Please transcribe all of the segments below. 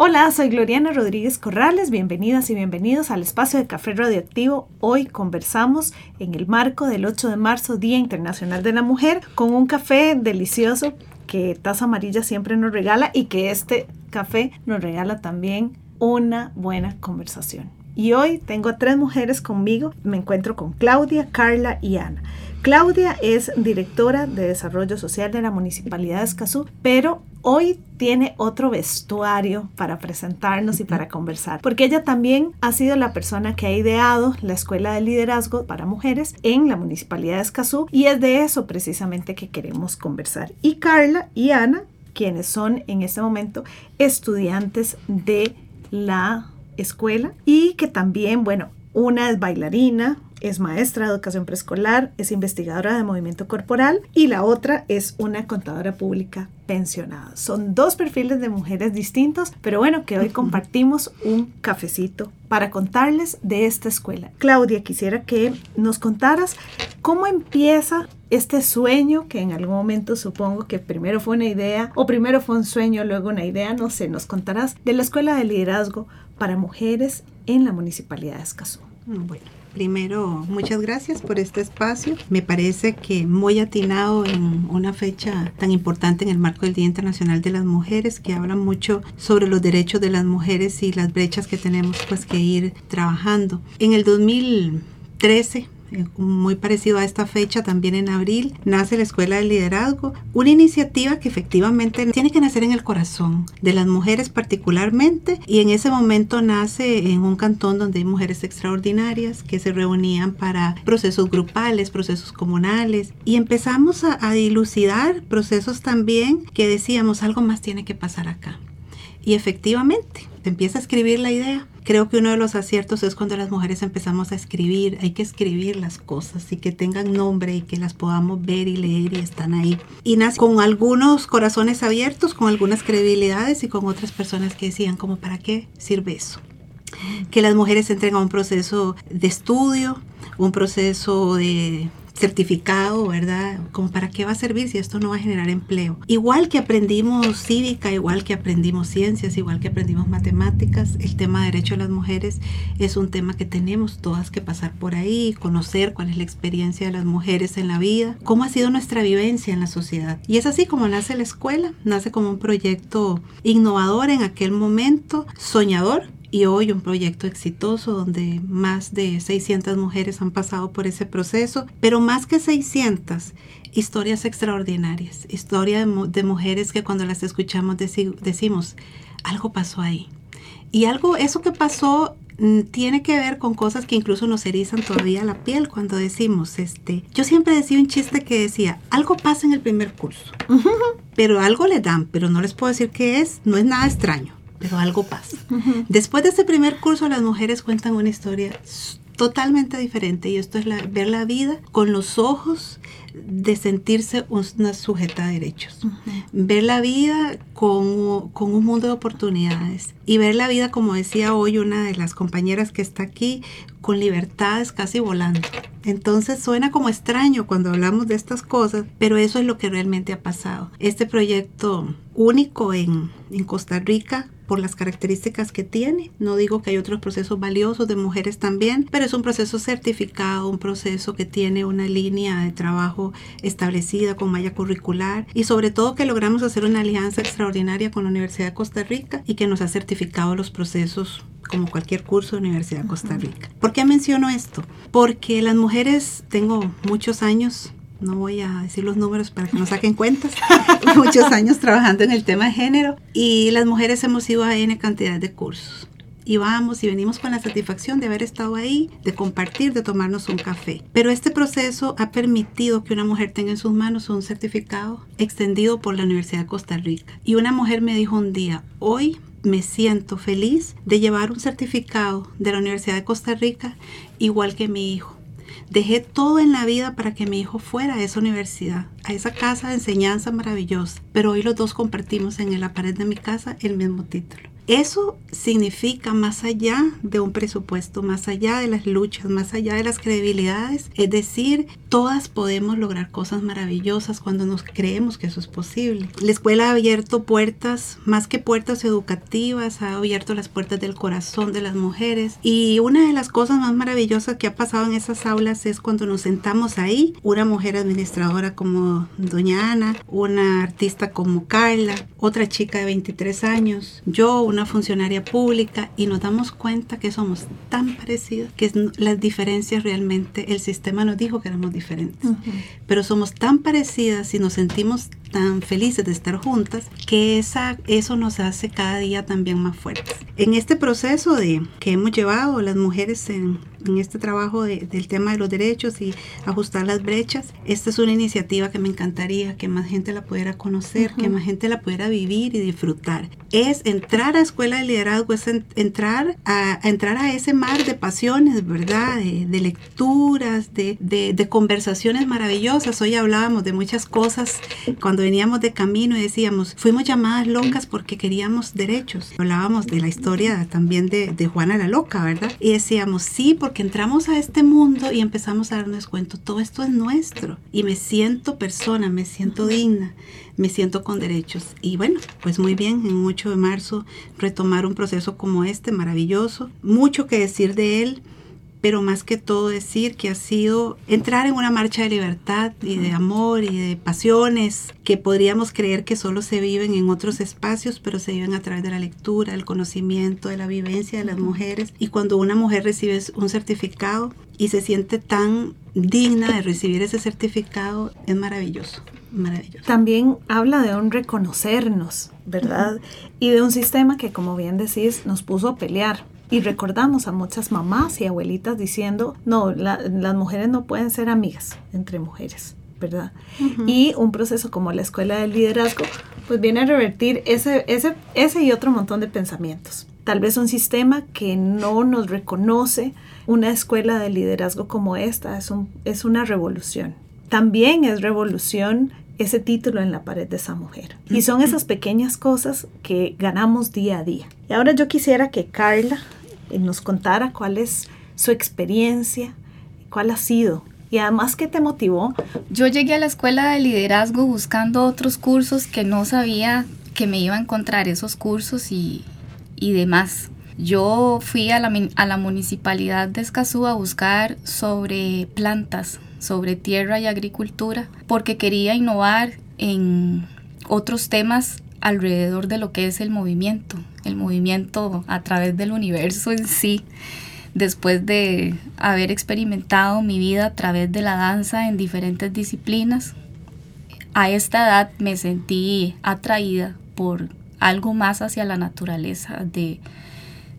Hola, soy Gloriana Rodríguez Corrales, bienvenidas y bienvenidos al espacio de Café Radioactivo. Hoy conversamos en el marco del 8 de marzo, Día Internacional de la Mujer, con un café delicioso que Taza Amarilla siempre nos regala y que este café nos regala también una buena conversación. Y hoy tengo a tres mujeres conmigo. Me encuentro con Claudia, Carla y Ana. Claudia es directora de Desarrollo Social de la Municipalidad de Escazú, pero hoy tiene otro vestuario para presentarnos y para conversar, porque ella también ha sido la persona que ha ideado la Escuela de Liderazgo para Mujeres en la Municipalidad de Escazú y es de eso precisamente que queremos conversar. Y Carla y Ana, quienes son en este momento estudiantes de la escuela y que también, bueno, una es bailarina, es maestra de educación preescolar, es investigadora de movimiento corporal y la otra es una contadora pública pensionada. Son dos perfiles de mujeres distintos, pero bueno, que hoy compartimos un cafecito para contarles de esta escuela. Claudia, quisiera que nos contaras cómo empieza este sueño que en algún momento supongo que primero fue una idea o primero fue un sueño, luego una idea, no sé, nos contarás de la Escuela de Liderazgo para Mujeres en la Municipalidad de Escazú. Bueno, Primero, muchas gracias por este espacio. Me parece que muy atinado en una fecha tan importante en el marco del Día Internacional de las Mujeres, que habla mucho sobre los derechos de las mujeres y las brechas que tenemos pues que ir trabajando. En el 2013 eh, muy parecido a esta fecha, también en abril, nace la Escuela de Liderazgo, una iniciativa que efectivamente tiene que nacer en el corazón de las mujeres particularmente y en ese momento nace en un cantón donde hay mujeres extraordinarias que se reunían para procesos grupales, procesos comunales y empezamos a, a dilucidar procesos también que decíamos algo más tiene que pasar acá. Y efectivamente, se empieza a escribir la idea. Creo que uno de los aciertos es cuando las mujeres empezamos a escribir. Hay que escribir las cosas y que tengan nombre y que las podamos ver y leer y están ahí. Y nace con algunos corazones abiertos, con algunas credibilidades y con otras personas que decían, como, ¿para qué sirve eso? Que las mujeres entren a un proceso de estudio, un proceso de certificado, ¿verdad? Como para qué va a servir si esto no va a generar empleo. Igual que aprendimos cívica, igual que aprendimos ciencias, igual que aprendimos matemáticas, el tema de derecho de las mujeres es un tema que tenemos todas que pasar por ahí, conocer cuál es la experiencia de las mujeres en la vida, cómo ha sido nuestra vivencia en la sociedad. Y es así como nace la escuela, nace como un proyecto innovador en aquel momento, soñador, y hoy un proyecto exitoso donde más de 600 mujeres han pasado por ese proceso, pero más que 600, historias extraordinarias, historias de, mujeres que cuando las escuchamos decimos, algo pasó ahí. Y algo, eso que pasó mm, tiene que ver con cosas que incluso nos erizan todavía la piel cuando decimos, este, yo siempre decía un chiste que decía, algo pasa en el primer curso, pero algo le dan, pero no les puedo decir qué es, no es nada extraño pero algo pasa. Después de ese primer curso, las mujeres cuentan una historia totalmente diferente y esto es ver la vida con los ojos de sentirse una sujeta a derechos. Ver la vida con, con, un mundo de oportunidades y ver la vida, como decía hoy una de las compañeras que está aquí, con libertades casi volando. Entonces suena como extraño cuando hablamos de estas cosas, pero eso es lo que realmente ha pasado. Este proyecto único en, en Costa Rica por las características que tiene. No digo que hay otros procesos valiosos de mujeres también, pero es un proceso certificado, un proceso que tiene una línea de trabajo establecida con malla curricular y sobre todo que logramos hacer una alianza extraordinaria con la Universidad de Costa Rica y que nos ha certificado los procesos como cualquier curso de Universidad de Costa Rica. ¿Por qué menciono esto? Porque las mujeres, tengo muchos años no voy a decir los números para que no saquen cuentas, muchos años trabajando en el tema de género y las mujeres hemos ido a N cantidad de cursos. Y vamos y venimos con la satisfacción de haber estado ahí, de compartir, de tomarnos un café. Pero este proceso ha permitido que una mujer tenga en sus manos un certificado extendido por la Universidad de Costa Rica. Y una mujer me dijo un día, hoy me siento feliz de llevar un certificado de la Universidad de Costa Rica igual que mi hijo Dejé todo en la vida para que mi hijo fuera a esa universidad, a esa casa de enseñanza maravillosa. Pero hoy los dos compartimos en la pared de mi casa el mismo título. Eso significa más allá de un presupuesto, más allá de las luchas, más allá de las credibilidades. Es decir, todas podemos lograr cosas maravillosas cuando nos creemos que eso es posible. La escuela ha abierto puertas, más que puertas educativas, ha abierto las puertas del corazón de las mujeres. Y una de las cosas más maravillosas que ha pasado en esas aulas es cuando nos sentamos ahí, una mujer administradora como doña Ana, una artista como Carla, otra chica de 23 años, yo, una funcionaria pública y nos damos cuenta que somos tan parecidos que las diferencias realmente, el sistema nos dijo que éramos diferentes, pero somos tan parecidas y nos sentimos tan felices de estar juntas que esa, eso nos hace cada día también más fuertes. En este proceso de, que hemos llevado las mujeres en, en este trabajo del tema de los derechos y ajustar las brechas, esta es una iniciativa que me encantaría que más gente la pudiera conocer, que más gente la pudiera vivir y disfrutar. Es entrar a escuela de liderazgo, es entrar, a, entrar a ese mar de pasiones, ¿verdad? De, lecturas, de, de, de conversaciones maravillosas. Hoy hablábamos de muchas cosas cuando veníamos de camino y decíamos, fuimos llamadas locas porque queríamos derechos. Hablábamos de la historia también de, de Juana la Loca, ¿verdad? Y decíamos, sí, porque entramos a este mundo y empezamos a darnos cuenta, todo esto es nuestro. Y me siento persona, me siento digna, me siento con derechos. Y bueno, pues muy bien, en 8 de marzo retomar un proceso como este, maravilloso. Mucho que decir de él pero más que todo decir que ha sido entrar en una marcha de libertad y de amor y de pasiones que podríamos creer que solo se viven en otros espacios, pero se viven a través de la lectura, el conocimiento, de la vivencia de las mujeres. Y cuando una mujer recibe un certificado y se siente tan digna de recibir ese certificado, es maravilloso. Maravilloso. También habla de un reconocernos, ¿verdad? Y de un sistema que, como bien decís, nos puso a pelear y recordamos a muchas mamás y abuelitas diciendo, no, las mujeres no pueden ser amigas entre mujeres, ¿verdad? Y un proceso como la escuela del liderazgo, pues viene a revertir ese, ese, ese y otro montón de pensamientos. Tal vez un sistema que no nos reconoce una escuela de liderazgo como esta es, un, es una revolución. También es revolución ese título en la pared de esa mujer. Y son esas pequeñas cosas que ganamos día a día. Y ahora yo quisiera que Carla nos contara cuál es su experiencia, cuál ha sido y además qué te motivó. Yo llegué a la escuela de liderazgo buscando otros cursos que no sabía que me iba a encontrar esos cursos y, y demás. Yo fui a la, a la municipalidad de Escazú a buscar sobre plantas, sobre tierra y agricultura, porque quería innovar en otros temas alrededor de lo que es el movimiento, el movimiento a través del universo en sí. Después de haber experimentado mi vida a través de la danza en diferentes disciplinas, a esta edad me sentí atraída por algo más hacia la naturaleza de,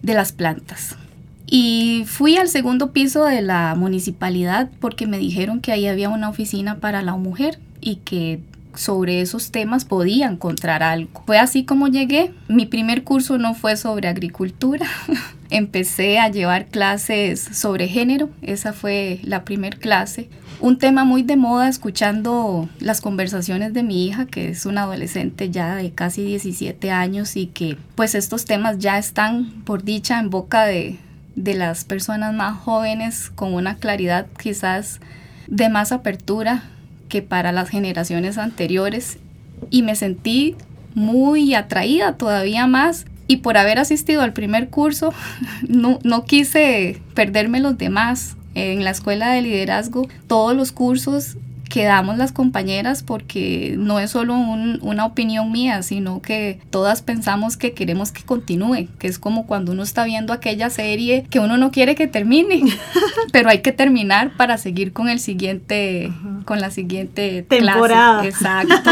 de las plantas. Y fui al segundo piso de la municipalidad porque me dijeron que ahí había una oficina para la mujer y que sobre esos temas podía encontrar algo. Fue así como llegué. Mi primer curso no fue sobre agricultura. Empecé a llevar clases sobre género. Esa fue la primera clase. Un tema muy de moda escuchando las conversaciones de mi hija, que es una adolescente ya de casi 17 años y que pues estos temas ya están por dicha en boca de, de las personas más jóvenes con una claridad quizás de más apertura que para las generaciones anteriores y me sentí muy atraída todavía más y por haber asistido al primer curso no, no quise perderme los demás. En la escuela de liderazgo todos los cursos que damos las compañeras porque no es solo una opinión mía, sino que todas pensamos que queremos que continúe, que es como cuando uno está viendo aquella serie que uno no quiere que termine, pero hay que terminar para seguir con el siguiente, con la siguiente temporada. Exacto.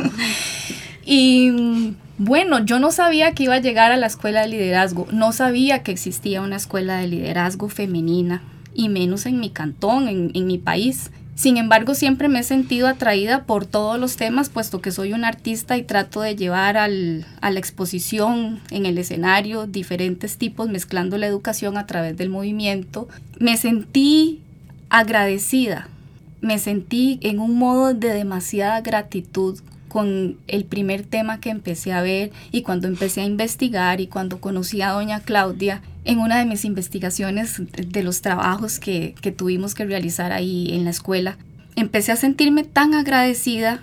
y bueno, yo no sabía que iba a llegar a la escuela de liderazgo, no sabía que existía una escuela de liderazgo femenina, y menos en mi cantón, en, en mi país. Sin embargo, siempre me he sentido atraída por todos los temas, puesto que soy un artista y trato de llevar al, a la exposición en el escenario diferentes tipos, mezclando la educación a través del movimiento. Me sentí agradecida. Me sentí en un modo de demasiada gratitud con el primer tema que empecé a ver y cuando empecé a investigar y cuando conocí a doña Claudia en una de mis investigaciones de los trabajos que, que tuvimos que realizar ahí en la escuela, empecé a sentirme tan agradecida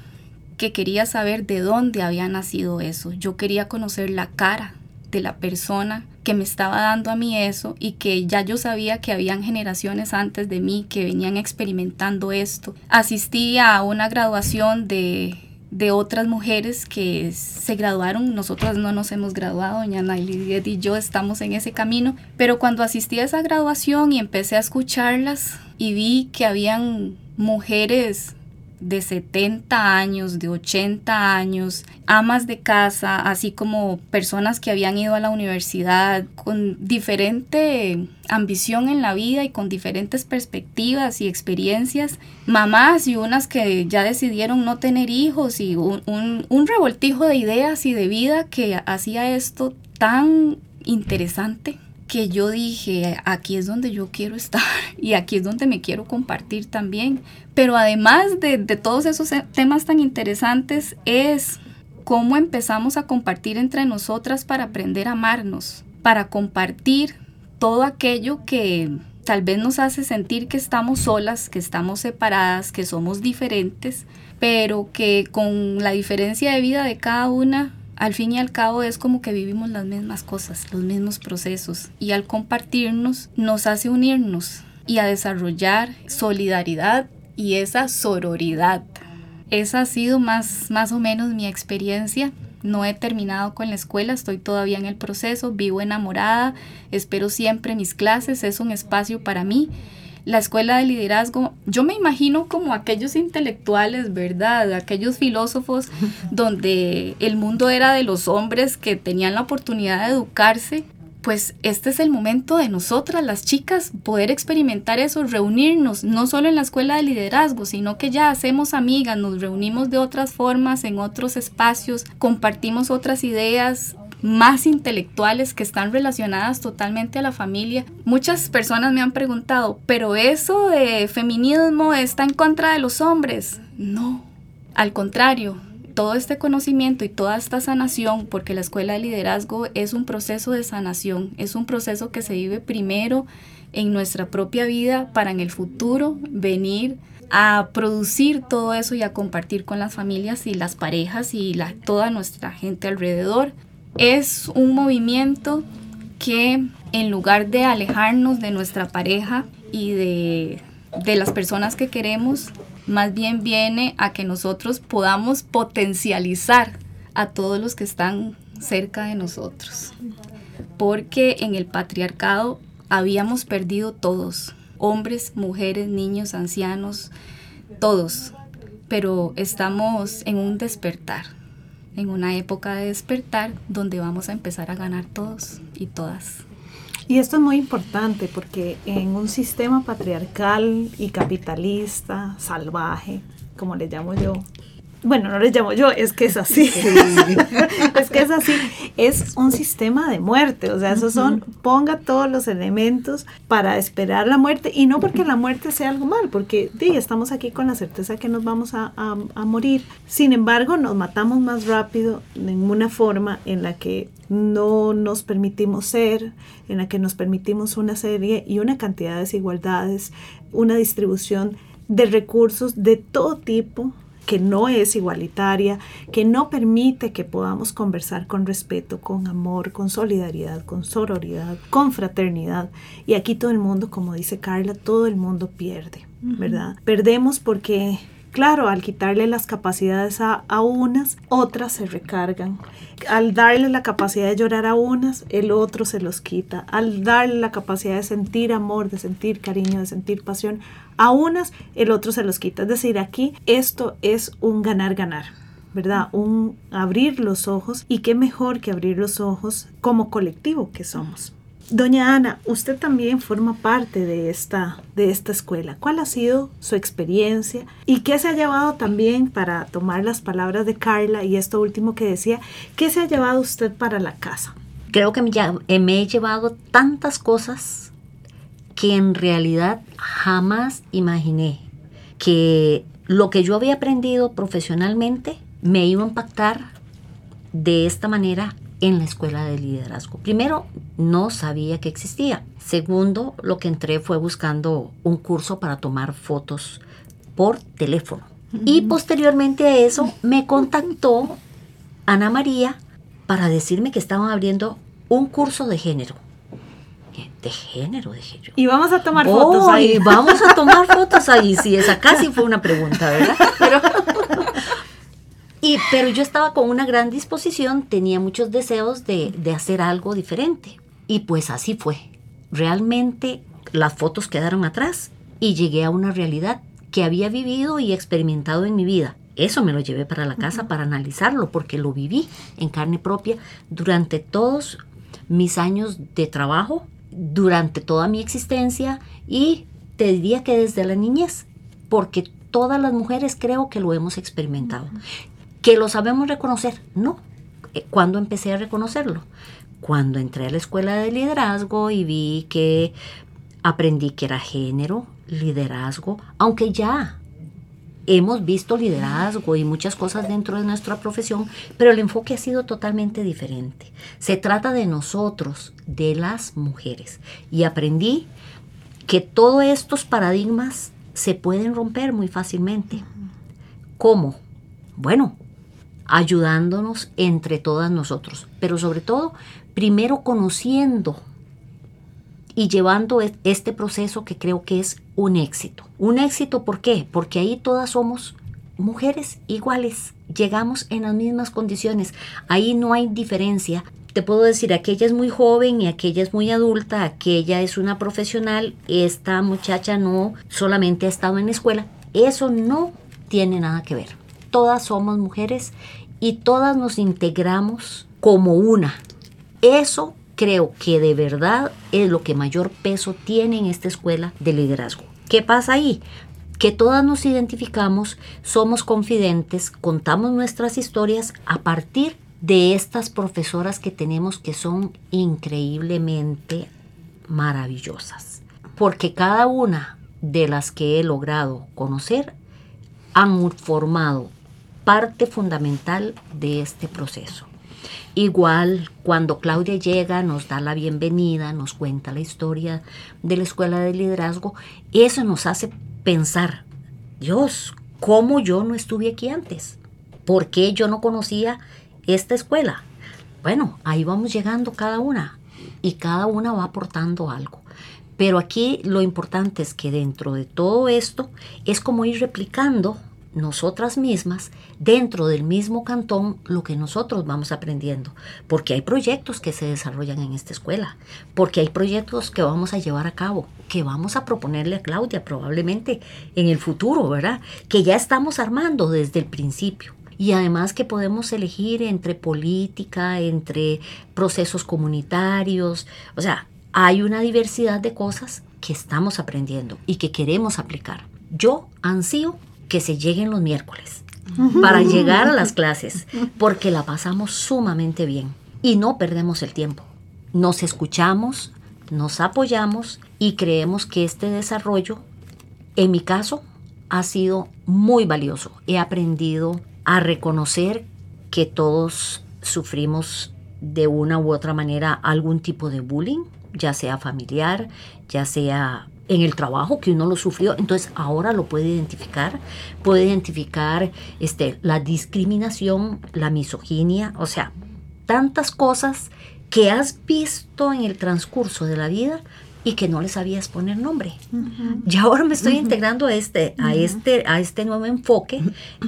que quería saber de dónde había nacido eso. Yo quería conocer la cara de la persona que me estaba dando a mí eso y que ya yo sabía que habían generaciones antes de mí que venían experimentando esto. Asistí a una graduación de de otras mujeres que se graduaron. Nosotras no nos hemos graduado, doña Naili y yo estamos en ese camino. Pero cuando asistí a esa graduación y empecé a escucharlas y vi que habían mujeres de 70 años, de 80 años, amas de casa, así como personas que habían ido a la universidad con diferente ambición en la vida y con diferentes perspectivas y experiencias, mamás y unas que ya decidieron no tener hijos y un, un revoltijo de ideas y de vida que hacía esto tan interesante que yo dije, aquí es donde yo quiero estar y aquí es donde me quiero compartir también. Pero además de, todos esos temas tan interesantes es cómo empezamos a compartir entre nosotras para aprender a amarnos, para compartir todo aquello que tal vez nos hace sentir que estamos solas, que estamos separadas, que somos diferentes, pero que con la diferencia de vida de cada una al fin y al cabo es como que vivimos las mismas cosas, los mismos procesos y al compartirnos nos hace unirnos y a desarrollar solidaridad y esa sororidad. Esa ha sido más, más o menos mi experiencia. No he terminado con la escuela, estoy todavía en el proceso, vivo enamorada, espero siempre mis clases, es un espacio para mí la escuela de liderazgo, yo me imagino como aquellos intelectuales, ¿verdad? Aquellos filósofos donde el mundo era de los hombres que tenían la oportunidad de educarse. Pues este es el momento de nosotras, las chicas, poder experimentar eso, reunirnos, no solo en la escuela de liderazgo, sino que ya hacemos amigas, nos reunimos de otras formas, en otros espacios, compartimos otras ideas, más intelectuales que están relacionadas totalmente a la familia. Muchas personas me han preguntado, pero eso de feminismo está en contra de los hombres. No, al contrario, todo este conocimiento y toda esta sanación, porque la escuela de liderazgo es un proceso de sanación, es un proceso que se vive primero en nuestra propia vida para en el futuro venir a producir todo eso y a compartir con las familias y las parejas y la, toda nuestra gente alrededor. Es un movimiento que en lugar de alejarnos de nuestra pareja y de, las personas que queremos, más bien viene a que nosotros podamos potencializar a todos los que están cerca de nosotros. Porque en el patriarcado habíamos perdido todos, hombres, mujeres, niños, ancianos, todos, pero estamos en un despertar en una época de despertar donde vamos a empezar a ganar todos y todas. Y esto es muy importante porque en un sistema patriarcal y capitalista, salvaje, como le llamo yo, bueno, no les llamo yo, es que es así. es que es así. Es un sistema de muerte. O sea, esos son, ponga todos los elementos para esperar la muerte. Y no porque la muerte sea algo mal, porque sí, estamos aquí con la certeza que nos vamos a, a morir. Sin embargo, nos matamos más rápido en una forma en la que no nos permitimos ser, en la que nos permitimos una serie y una cantidad de desigualdades, una distribución de recursos de todo tipo que no es igualitaria, que no permite que podamos conversar con respeto, con amor, con solidaridad, con sororidad, con fraternidad. Y aquí todo el mundo, como dice Carla, todo el mundo pierde, ¿verdad? Perdemos porque Claro, al quitarle las capacidades a, a, unas, otras se recargan. Al darle la capacidad de llorar a unas, el otro se los quita. Al darle la capacidad de sentir amor, de sentir cariño, de sentir pasión, a unas, el otro se los quita. Es decir, aquí esto es un ganar-ganar. ¿verdad? Un abrir los ojos y qué mejor que abrir los ojos como colectivo que somos. Doña Ana, usted también forma parte de esta, de esta escuela. ¿Cuál ha sido su experiencia y qué se ha llevado también para tomar las palabras de Carla y esto último que decía, qué se ha llevado usted para la casa? Creo que me, me he llevado tantas cosas que en realidad jamás imaginé que lo que yo había aprendido profesionalmente me iba a impactar de esta manera en la escuela de liderazgo. Primero, no sabía que existía. Segundo, lo que entré fue buscando un curso para tomar fotos por teléfono. Y posteriormente a eso me contactó Ana María para decirme que estaban abriendo un curso de género. De género, de género. Y vamos a tomar fotos ahí. Vamos a tomar fotos ahí. Sí, esa casi fue una pregunta, ¿verdad? Pero, y, pero yo estaba con una gran disposición, tenía muchos deseos de, de hacer algo diferente. Y pues así fue. Realmente las fotos quedaron atrás y llegué a una realidad que había vivido y experimentado en mi vida. Eso me lo llevé para la casa para analizarlo, porque lo viví en carne propia durante todos mis años de trabajo, durante toda mi existencia y te diría que desde la niñez, porque todas las mujeres creo que lo hemos experimentado. ¿Que lo sabemos reconocer? No. Eh, ¿Cuándo empecé a reconocerlo? Cuando entré a la escuela de liderazgo y vi que aprendí que era género, liderazgo, aunque ya hemos visto liderazgo y muchas cosas dentro de nuestra profesión, pero el enfoque ha sido totalmente diferente. Se trata de nosotros, de las mujeres. Y aprendí que todos estos paradigmas se pueden romper muy fácilmente. ¿Cómo? Bueno, ayudándonos entre todas nosotros, pero sobre todo, primero conociendo y llevando este proceso que creo que es un éxito. Un éxito, ¿por qué? Porque ahí todas somos mujeres iguales, llegamos en las mismas condiciones, ahí no hay diferencia. Te puedo decir, aquella es muy joven y aquella es muy adulta, aquella es una profesional, esta muchacha no solamente ha estado en la escuela, eso no tiene nada que ver. Todas somos mujeres y todas nos integramos como una. Eso creo que de verdad es lo que mayor peso tiene en esta escuela de liderazgo. ¿Qué pasa ahí? Que todas nos identificamos, somos confidentes, contamos nuestras historias a partir de estas profesoras que tenemos que son increíblemente maravillosas. Porque cada una de las que he logrado conocer han formado parte fundamental de este proceso. Igual cuando Claudia llega, nos da la bienvenida, nos cuenta la historia de la escuela de liderazgo, eso nos hace pensar, Dios, ¿cómo yo no estuve aquí antes? ¿Por qué yo no conocía esta escuela? Bueno, ahí vamos llegando cada una y cada una va aportando algo. Pero aquí lo importante es que dentro de todo esto es como ir replicando nosotras mismas dentro del mismo cantón lo que nosotros vamos aprendiendo, porque hay proyectos que se desarrollan en esta escuela, porque hay proyectos que vamos a llevar a cabo, que vamos a proponerle a Claudia probablemente en el futuro, ¿verdad? Que ya estamos armando desde el principio. Y además que podemos elegir entre política, entre procesos comunitarios, o sea, hay una diversidad de cosas que estamos aprendiendo y que queremos aplicar. Yo ansío que se lleguen los miércoles para llegar a las clases, porque la pasamos sumamente bien y no perdemos el tiempo. Nos escuchamos, nos apoyamos y creemos que este desarrollo, en mi caso, ha sido muy valioso. He aprendido a reconocer que todos sufrimos de una u otra manera algún tipo de bullying, ya sea familiar, ya sea en el trabajo que uno lo sufrió, entonces ahora lo puede identificar, puede identificar este, la discriminación, la misoginia, o sea, tantas cosas que has visto en el transcurso de la vida y que no le sabías poner nombre. Y ahora me estoy integrando a este, a, este, a este nuevo enfoque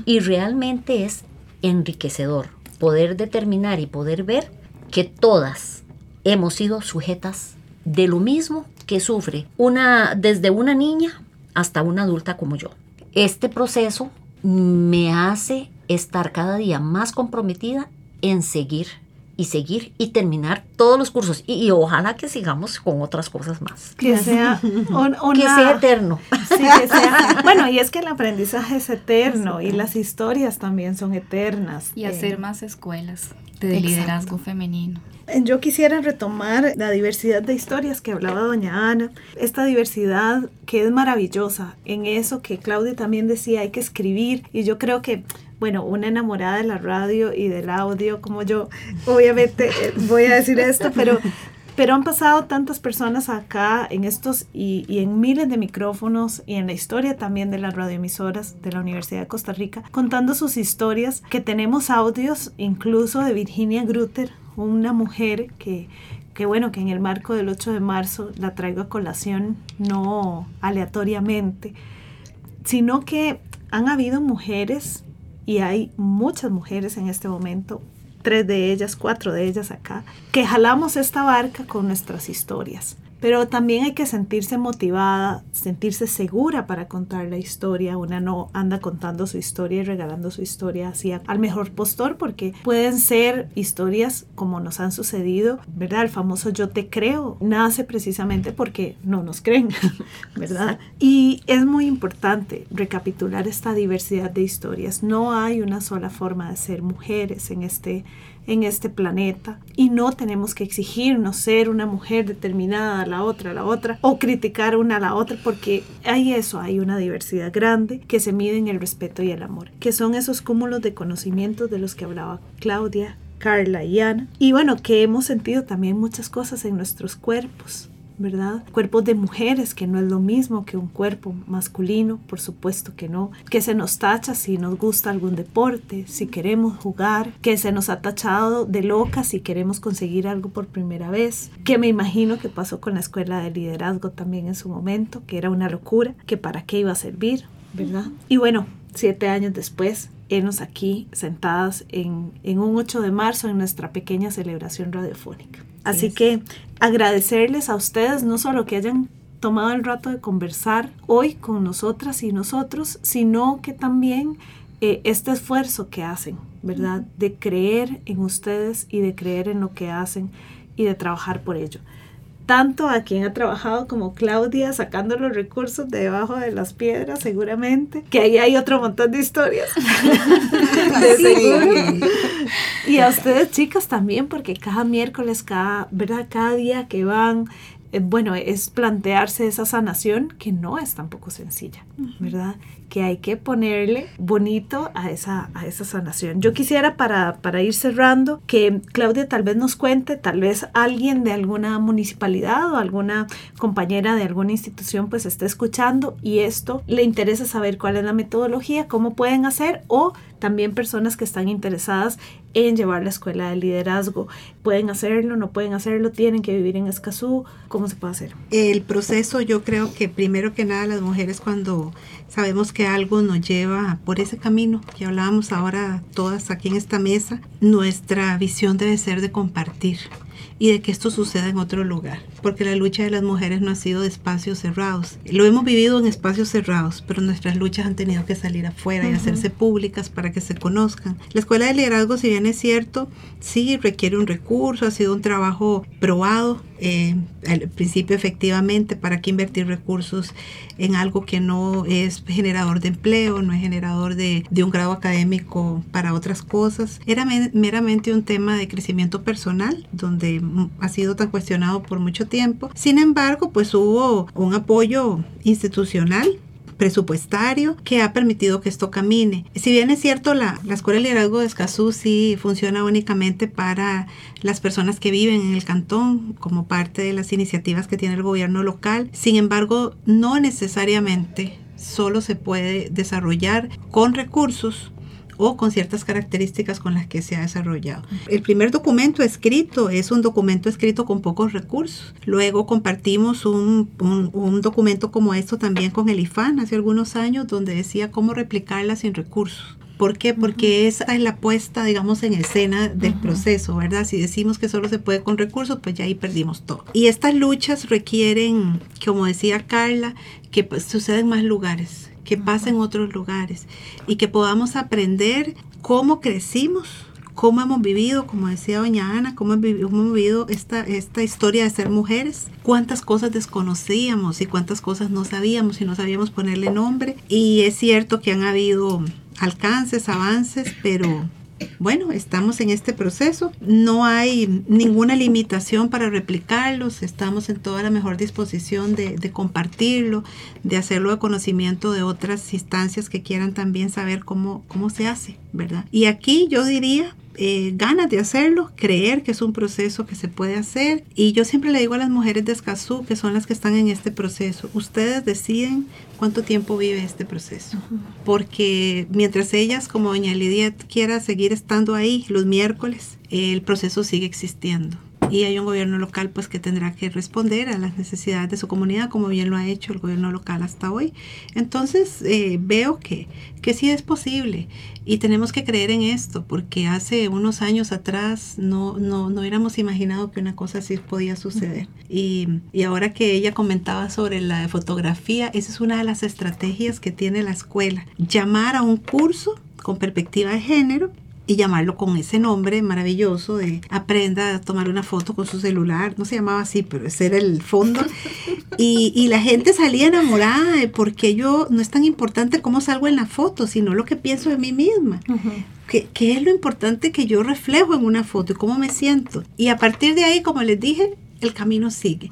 y realmente es enriquecedor poder determinar y poder ver que todas hemos sido sujetas de lo mismo que sufre una, desde una niña hasta una adulta como yo. Este proceso me hace estar cada día más comprometida en seguir y seguir y terminar todos los cursos y, ojalá que sigamos con otras cosas más. Que sea, que sea eterno. bueno, y es que el aprendizaje es eterno y las historias también son eternas. Y hacer eh, más escuelas parte del liderazgo femenino. Yo quisiera retomar la diversidad de historias que hablaba doña Ana, esta diversidad que es maravillosa, en eso que Claudia también decía, hay que escribir, y yo creo que bueno, una enamorada de la radio y del audio como yo, obviamente eh, voy a decir esto, pero, pero han pasado tantas personas acá en estos y, en miles de micrófonos y en la historia también de las radioemisoras de la Universidad de Costa Rica, contando sus historias, que tenemos audios incluso de Virginia Grutter, una mujer que, que bueno, que en el marco del 8 de marzo la traigo a colación no aleatoriamente, sino que han habido mujeres y hay muchas mujeres en este momento, tres de ellas, cuatro de ellas acá, que jalamos esta barca con nuestras historias. Pero también hay que sentirse motivada, sentirse segura para contar la historia. Una no anda contando su historia y regalando su historia así al mejor postor porque pueden ser historias como nos han sucedido, ¿verdad? El famoso yo te creo nace precisamente porque no nos creen, ¿verdad? Y es muy importante recapitular esta diversidad de historias. No hay una sola forma de ser mujeres en este en este planeta. Y no tenemos que exigirnos ser una mujer determinada a la otra, a la otra o criticar una a la otra porque hay eso, hay una diversidad grande que se mide en el respeto y el amor, que son esos cúmulos de conocimientos de los que hablaba Claudia, Carla y Ana. Y bueno, que hemos sentido también muchas cosas en nuestros cuerpos ¿verdad? Cuerpos de mujeres, que no es lo mismo que un cuerpo masculino, por supuesto que no. Que se nos tacha si nos gusta algún deporte, si queremos jugar, que se nos ha tachado de locas si queremos conseguir algo por primera vez, que me imagino que pasó con la escuela de liderazgo también en su momento, que era una locura, que para qué iba a servir, ¿verdad? Y bueno, siete años después, enos aquí sentadas en, en un 8 de marzo en nuestra pequeña celebración radiofónica. Así que agradecerles a ustedes no solo que hayan tomado el rato de conversar hoy con nosotras y nosotros, sino que también eh, este esfuerzo que hacen, ¿verdad? De creer en ustedes y de creer en lo que hacen y de trabajar por ello tanto a quien ha trabajado como Claudia sacando los recursos de debajo de las piedras seguramente, que ahí hay otro montón de historias. Y a ustedes chicas también, porque cada miércoles, cada, ¿verdad? cada día que van, bueno, es plantearse esa sanación que no es tampoco sencilla, ¿verdad? que hay que ponerle bonito a esa, a esa sanación. Yo quisiera para, para ir cerrando que Claudia tal vez nos cuente, tal vez alguien de alguna municipalidad o alguna compañera de alguna institución pues esté escuchando y esto le interesa saber cuál es la metodología, cómo pueden hacer o también personas que están interesadas en llevar la escuela de liderazgo. Pueden hacerlo, no pueden hacerlo, tienen que vivir en Escazú. ¿Cómo se puede hacer? El proceso, yo creo que primero que nada las mujeres cuando sabemos que algo nos lleva por ese camino que hablábamos ahora todas aquí en esta mesa, nuestra visión debe ser de compartir y de que esto suceda en otro lugar, porque la lucha de las mujeres no ha sido de espacios cerrados. Lo hemos vivido en espacios cerrados, pero nuestras luchas han tenido que salir afuera y hacerse públicas para que se conozcan. La escuela de liderazgo, si bien es cierto, sí requiere un recurso, ha sido un trabajo probado eh, al principio efectivamente, ¿para qué invertir recursos en algo que no es generador de empleo, no es generador de, de un grado académico para otras cosas? Era meramente un tema de crecimiento personal, donde ha sido tan cuestionado por mucho tiempo. Sin embargo, pues hubo un apoyo institucional presupuestario que ha permitido que esto camine. Si bien es cierto, la, la Escuela de Liderazgo de Escazú sí funciona únicamente para las personas que viven en el cantón como parte de las iniciativas que tiene el gobierno local. Sin embargo, no necesariamente solo se puede desarrollar con recursos o con ciertas características con las que se ha desarrollado. El primer documento escrito es un documento escrito con pocos recursos. Luego compartimos un, un, documento como esto también con el IFAN hace algunos años donde decía cómo replicarla sin recursos. ¿Por qué? Porque esa es la puesta, digamos, en escena del proceso, ¿verdad? Si decimos que solo se puede con recursos, pues ya ahí perdimos todo. Y estas luchas requieren, como decía Carla, que pues, suceda en más lugares que pasa en otros lugares y que podamos aprender cómo crecimos, cómo hemos vivido, como decía doña Ana, cómo hemos vivido esta, esta historia de ser mujeres, cuántas cosas desconocíamos y cuántas cosas no sabíamos y no sabíamos ponerle nombre. Y es cierto que han habido alcances, avances, pero bueno, estamos en este proceso. No hay ninguna limitación para replicarlos. Estamos en toda la mejor disposición de, compartirlo, de hacerlo de conocimiento de otras instancias que quieran también saber cómo, cómo se hace, ¿verdad? Y aquí yo diría eh, ganas de hacerlo, creer que es un proceso que se puede hacer. Y yo siempre le digo a las mujeres de Escazú, que son las que están en este proceso, ustedes deciden cuánto tiempo vive este proceso. Porque mientras ellas, como doña Lidia, quiera seguir estando ahí los miércoles, el proceso sigue existiendo y hay un gobierno local pues que tendrá que responder a las necesidades de su comunidad como bien lo ha hecho el gobierno local hasta hoy. Entonces eh, veo que, que sí es posible y tenemos que creer en esto porque hace unos años atrás no, no, no hubiéramos imaginado que una cosa así podía suceder. Y, y ahora que ella comentaba sobre la fotografía, esa es una de las estrategias que tiene la escuela, llamar a un curso con perspectiva de género y llamarlo con ese nombre maravilloso de aprenda a tomar una foto con su celular. No se llamaba así, pero ese era el fondo. Y, y la gente salía enamorada de porque yo no es tan importante cómo salgo en la foto, sino lo que pienso de mí misma. ¿Qué, ¿Qué, es lo importante que yo reflejo en una foto y cómo me siento? Y a partir de ahí, como les dije, el camino sigue.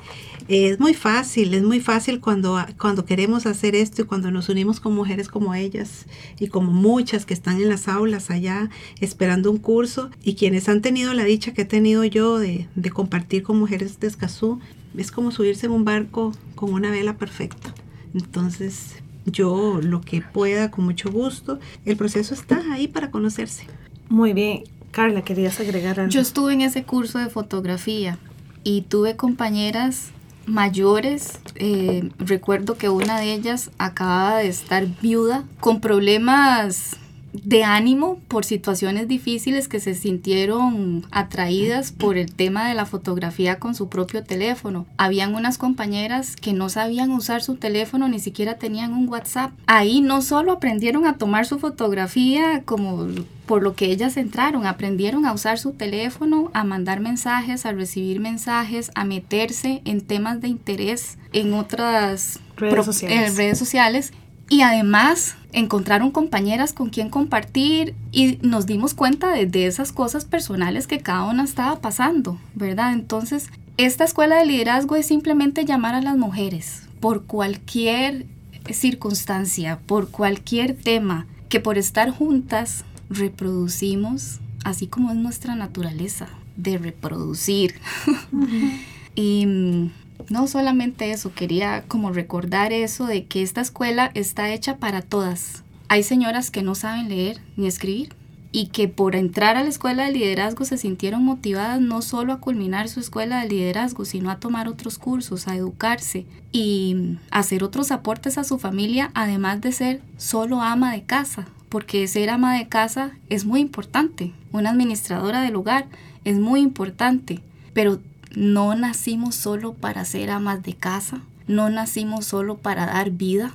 Es muy fácil, es muy fácil cuando, cuando queremos hacer esto y cuando nos unimos con mujeres como ellas y como muchas que están en las aulas allá esperando un curso y quienes han tenido la dicha que he tenido yo de, de compartir con mujeres de Escazú, es como subirse en un barco con una vela perfecta. Entonces, yo lo que pueda, con mucho gusto, el proceso está ahí para conocerse. Muy bien. Carla, ¿querías agregar algo? Yo estuve en ese curso de fotografía y tuve compañeras mayores. Eh, recuerdo que una de ellas acababa de estar viuda con problemas de ánimo por situaciones difíciles que se sintieron atraídas por el tema de la fotografía con su propio teléfono. Habían unas compañeras que no sabían usar su teléfono, ni siquiera tenían un WhatsApp. Ahí no solo aprendieron a tomar su fotografía como por lo que ellas entraron, aprendieron a usar su teléfono, a mandar mensajes, a recibir mensajes, a meterse en temas de interés en otras redes sociales. Redes sociales y además encontraron compañeras con quien compartir y nos dimos cuenta de, esas cosas personales que cada una estaba pasando, ¿verdad? Entonces, esta escuela de liderazgo es simplemente llamar a las mujeres por cualquier circunstancia, por cualquier tema, que por estar juntas reproducimos, así como es nuestra naturaleza de reproducir. Y no solamente eso, quería como recordar eso de que esta escuela está hecha para todas. Hay señoras que no saben leer ni escribir y que por entrar a la escuela de liderazgo se sintieron motivadas no solo a culminar su escuela de liderazgo, sino a tomar otros cursos, a educarse y hacer otros aportes a su familia, además de ser solo ama de casa, porque ser ama de casa es muy importante. Una administradora del hogar es muy importante, pero no nacimos solo para ser amas de casa, no nacimos solo para dar vida,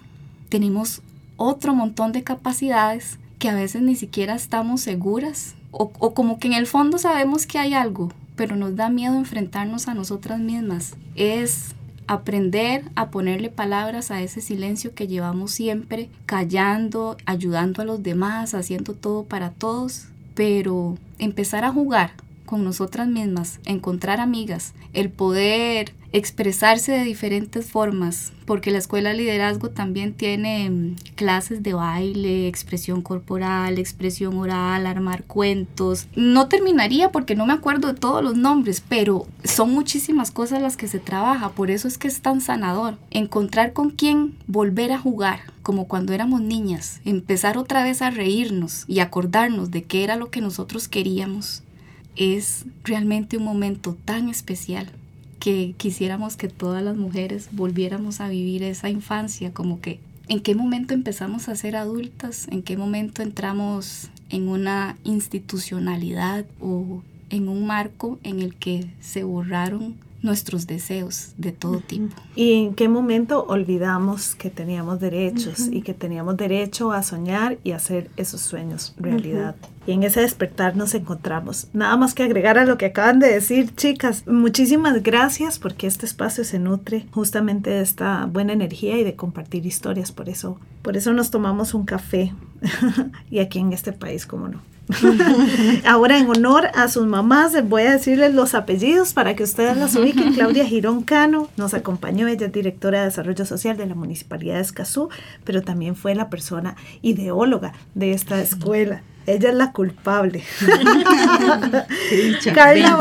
tenemos otro montón de capacidades que a veces ni siquiera estamos seguras o, o, como que en el fondo sabemos que hay algo, pero nos da miedo enfrentarnos a nosotras mismas. Es aprender a ponerle palabras a ese silencio que llevamos siempre, callando, ayudando a los demás, haciendo todo para todos, pero empezar a jugar con nosotras mismas, encontrar amigas, el poder expresarse de diferentes formas, porque la escuela de liderazgo también tiene mm, clases de baile, expresión corporal, expresión oral, armar cuentos. No terminaría porque no me acuerdo de todos los nombres, pero son muchísimas cosas las que se trabaja, por eso es que es tan sanador. Encontrar con quién volver a jugar, como cuando éramos niñas, empezar otra vez a reírnos y acordarnos de qué era lo que nosotros queríamos es realmente un momento tan especial que quisiéramos que todas las mujeres volviéramos a vivir esa infancia, como que en qué momento empezamos a ser adultas, en qué momento entramos en una institucionalidad o en un marco en el que se borraron nuestros deseos de todo tipo. ¿Y en qué momento olvidamos que teníamos derechos uh -huh. y que teníamos derecho a soñar y hacer esos sueños realidad? Uh -huh. Y en ese despertar nos encontramos. Nada más que agregar a lo que acaban de decir, chicas, muchísimas gracias porque este espacio se nutre justamente de esta buena energía y de compartir historias. Por eso, por eso nos tomamos un café y aquí en este país, como no. Ahora, en honor a sus mamás, voy a decirles los apellidos para que ustedes las ubiquen. Claudia Girón Cano nos acompañó, ella es directora de Desarrollo Social de la Municipalidad de Escazú, pero también fue la persona ideóloga de esta escuela. Ella es la culpable. Carla,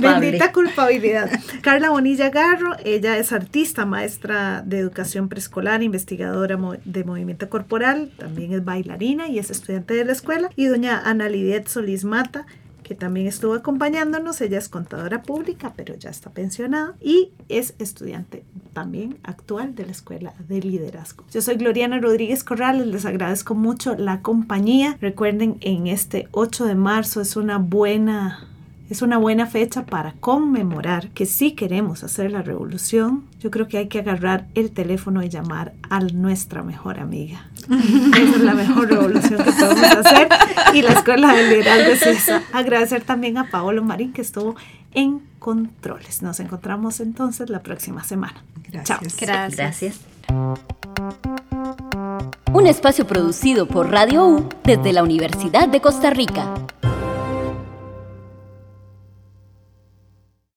bendita, culpabilidad. Carla Bonilla Garro, ella es artista, maestra de educación preescolar, investigadora de movimiento corporal, también es bailarina y es estudiante de la escuela. Y doña Ana Lidet Solís Mata, que también estuvo acompañándonos. Ella es contadora pública, pero ya está pensionada y es estudiante también actual de la Escuela de Liderazgo. Yo soy Gloriana Rodríguez Corrales, les agradezco mucho la compañía. Recuerden, en este 8 de marzo es una buena es una buena fecha para conmemorar que si queremos hacer la revolución, yo creo que hay que agarrar el teléfono y llamar a nuestra mejor amiga. Esa es la mejor revolución que podemos hacer. Y la Escuela de Liderazgo es esa. Agradecer también a Paolo Marín que estuvo en controles. Nos encontramos entonces la próxima semana. Gracias. Gracias. Gracias. Un espacio producido por Radio U desde la Universidad de Costa Rica.